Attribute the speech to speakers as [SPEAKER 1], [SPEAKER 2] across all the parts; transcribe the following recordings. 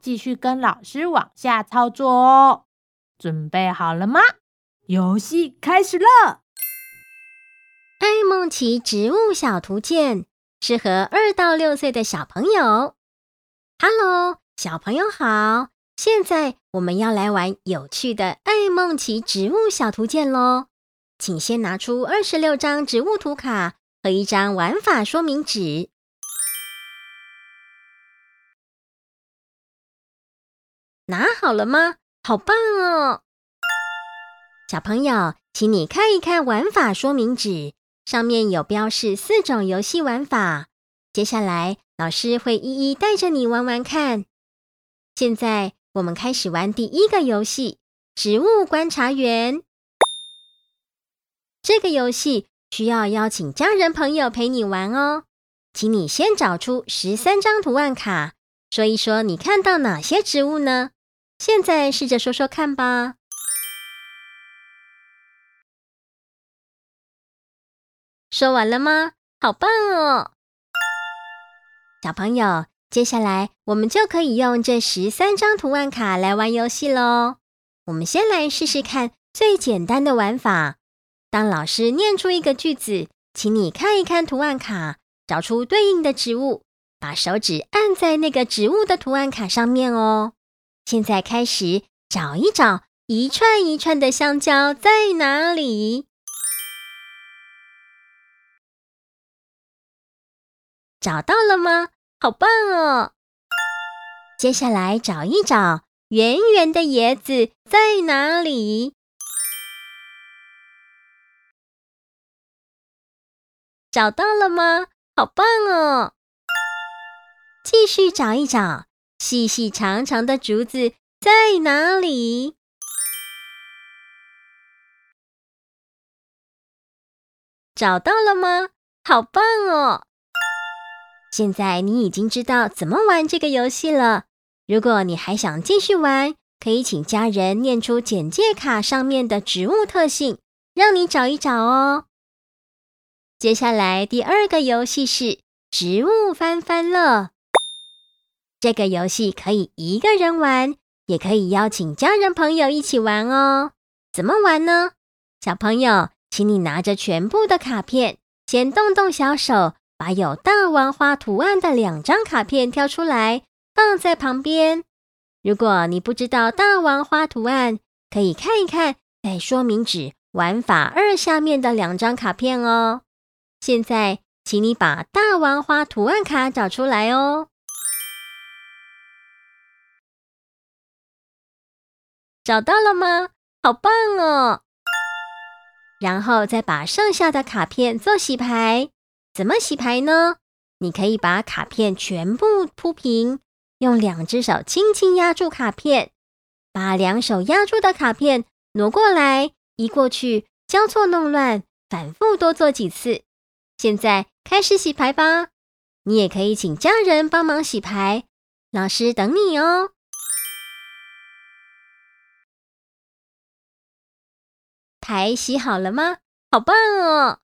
[SPEAKER 1] 继续跟老师往下操作哦，准备好了吗？游戏开始了。
[SPEAKER 2] 爱梦奇植物小图鉴适合二到六岁的小朋友。Hello，小朋友好！现在我们要来玩有趣的爱梦奇植物小图鉴喽。请先拿出二十六张植物图卡和一张玩法说明纸。拿好了吗？好棒哦！小朋友，请你看一看玩法说明纸，上面有标示四种游戏玩法。接下来，老师会一一带着你玩玩看。现在，我们开始玩第一个游戏——植物观察员。这个游戏需要邀请家人朋友陪你玩哦。请你先找出十三张图案卡，说一说你看到哪些植物呢？现在试着说说看吧。说完了吗？好棒哦！小朋友，接下来我们就可以用这十三张图案卡来玩游戏喽。我们先来试试看最简单的玩法。当老师念出一个句子，请你看一看图案卡，找出对应的植物，把手指按在那个植物的图案卡上面哦。现在开始找一找，一串一串的香蕉在哪里？找到了吗？好棒哦！接下来找一找，圆圆的椰子在哪里？找到了吗？好棒哦！继续找一找。细细长长的竹子在哪里？找到了吗？好棒哦！现在你已经知道怎么玩这个游戏了。如果你还想继续玩，可以请家人念出简介卡上面的植物特性，让你找一找哦。接下来第二个游戏是植物翻翻乐。这个游戏可以一个人玩，也可以邀请家人朋友一起玩哦。怎么玩呢？小朋友，请你拿着全部的卡片，先动动小手，把有大王花图案的两张卡片挑出来，放在旁边。如果你不知道大王花图案，可以看一看在说明纸玩法二下面的两张卡片哦。现在，请你把大王花图案卡找出来哦。找到了吗？好棒哦！然后再把剩下的卡片做洗牌。怎么洗牌呢？你可以把卡片全部铺平，用两只手轻轻压住卡片，把两手压住的卡片挪过来、移过去，交错弄乱，反复多做几次。现在开始洗牌吧！你也可以请家人帮忙洗牌，老师等你哦。牌洗好了吗？好棒哦！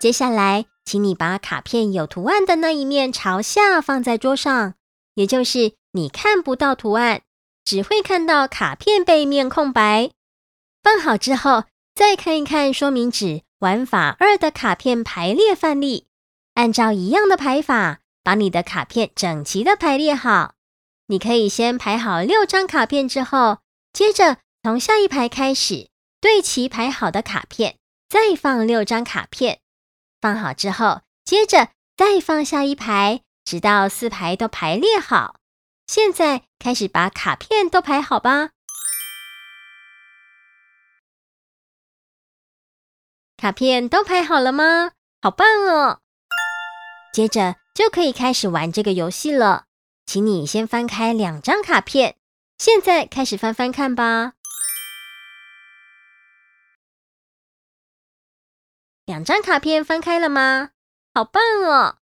[SPEAKER 2] 接下来，请你把卡片有图案的那一面朝下放在桌上，也就是你看不到图案，只会看到卡片背面空白。放好之后，再看一看说明纸玩法二的卡片排列范例，按照一样的排法，把你的卡片整齐的排列好。你可以先排好六张卡片之后，接着从下一排开始。对齐排好的卡片，再放六张卡片。放好之后，接着再放下一排，直到四排都排列好。现在开始把卡片都排好吧。卡片都排好了吗？好棒哦！接着就可以开始玩这个游戏了。请你先翻开两张卡片，现在开始翻翻看吧。两张卡片翻开了吗？好棒哦！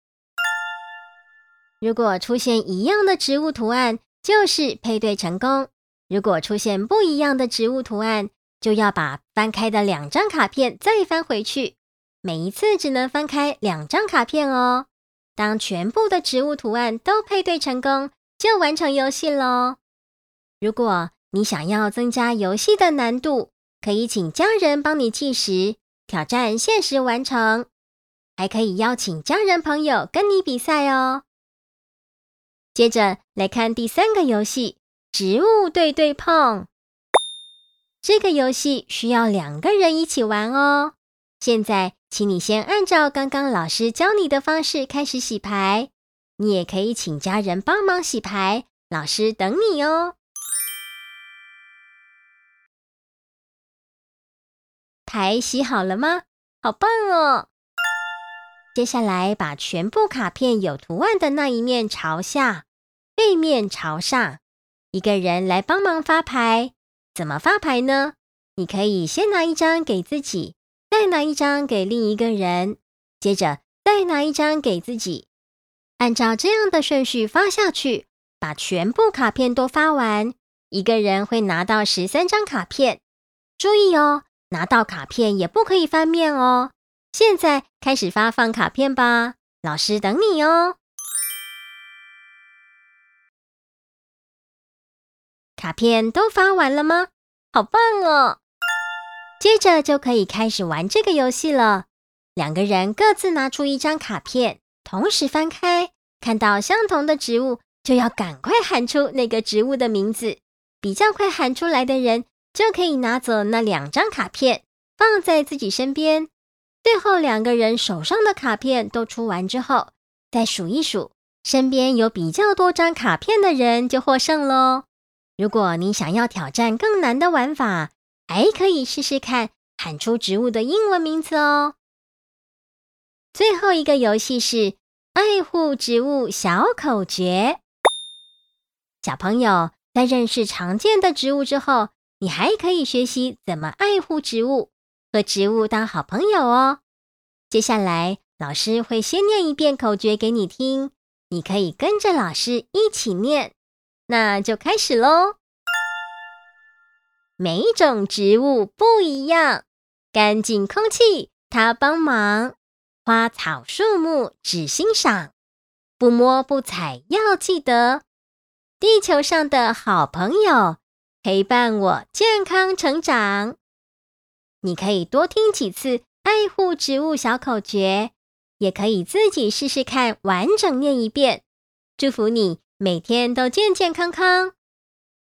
[SPEAKER 2] 如果出现一样的植物图案，就是配对成功；如果出现不一样的植物图案，就要把翻开的两张卡片再翻回去。每一次只能翻开两张卡片哦。当全部的植物图案都配对成功，就完成游戏喽。如果你想要增加游戏的难度，可以请家人帮你计时，挑战限时完成。还可以邀请家人朋友跟你比赛哦。接着来看第三个游戏：植物对对碰。这个游戏需要两个人一起玩哦。现在，请你先按照刚刚老师教你的方式开始洗牌。你也可以请家人帮忙洗牌，老师等你哦。牌洗好了吗？好棒哦！接下来，把全部卡片有图案的那一面朝下，背面朝上。一个人来帮忙发牌。怎么发牌呢？你可以先拿一张给自己，再拿一张给另一个人，接着再拿一张给自己。按照这样的顺序发下去，把全部卡片都发完，一个人会拿到十三张卡片。注意哦，拿到卡片也不可以翻面哦。现在开始发放卡片吧，老师等你哦。卡片都发完了吗？好棒哦！接着就可以开始玩这个游戏了。两个人各自拿出一张卡片，同时翻开，看到相同的植物，就要赶快喊出那个植物的名字。比较快喊出来的人，就可以拿走那两张卡片，放在自己身边。最后两个人手上的卡片都出完之后，再数一数，身边有比较多张卡片的人就获胜喽。如果你想要挑战更难的玩法，还可以试试看喊出植物的英文名字哦。最后一个游戏是爱护植物小口诀。小朋友在认识常见的植物之后，你还可以学习怎么爱护植物。和植物当好朋友哦。接下来，老师会先念一遍口诀给你听，你可以跟着老师一起念。那就开始喽。每一种植物不一样，干净空气它帮忙，花草树木只欣赏，不摸不采要记得。地球上的好朋友，陪伴我健康成长。你可以多听几次爱护植物小口诀，也可以自己试试看完整念一遍。祝福你每天都健健康康。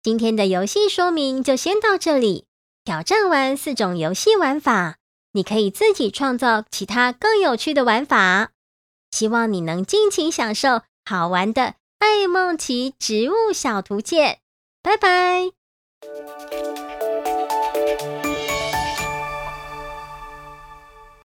[SPEAKER 2] 今天的游戏说明就先到这里。挑战完四种游戏玩法，你可以自己创造其他更有趣的玩法。希望你能尽情享受好玩的爱梦奇植物小图鉴。拜拜。Thank you.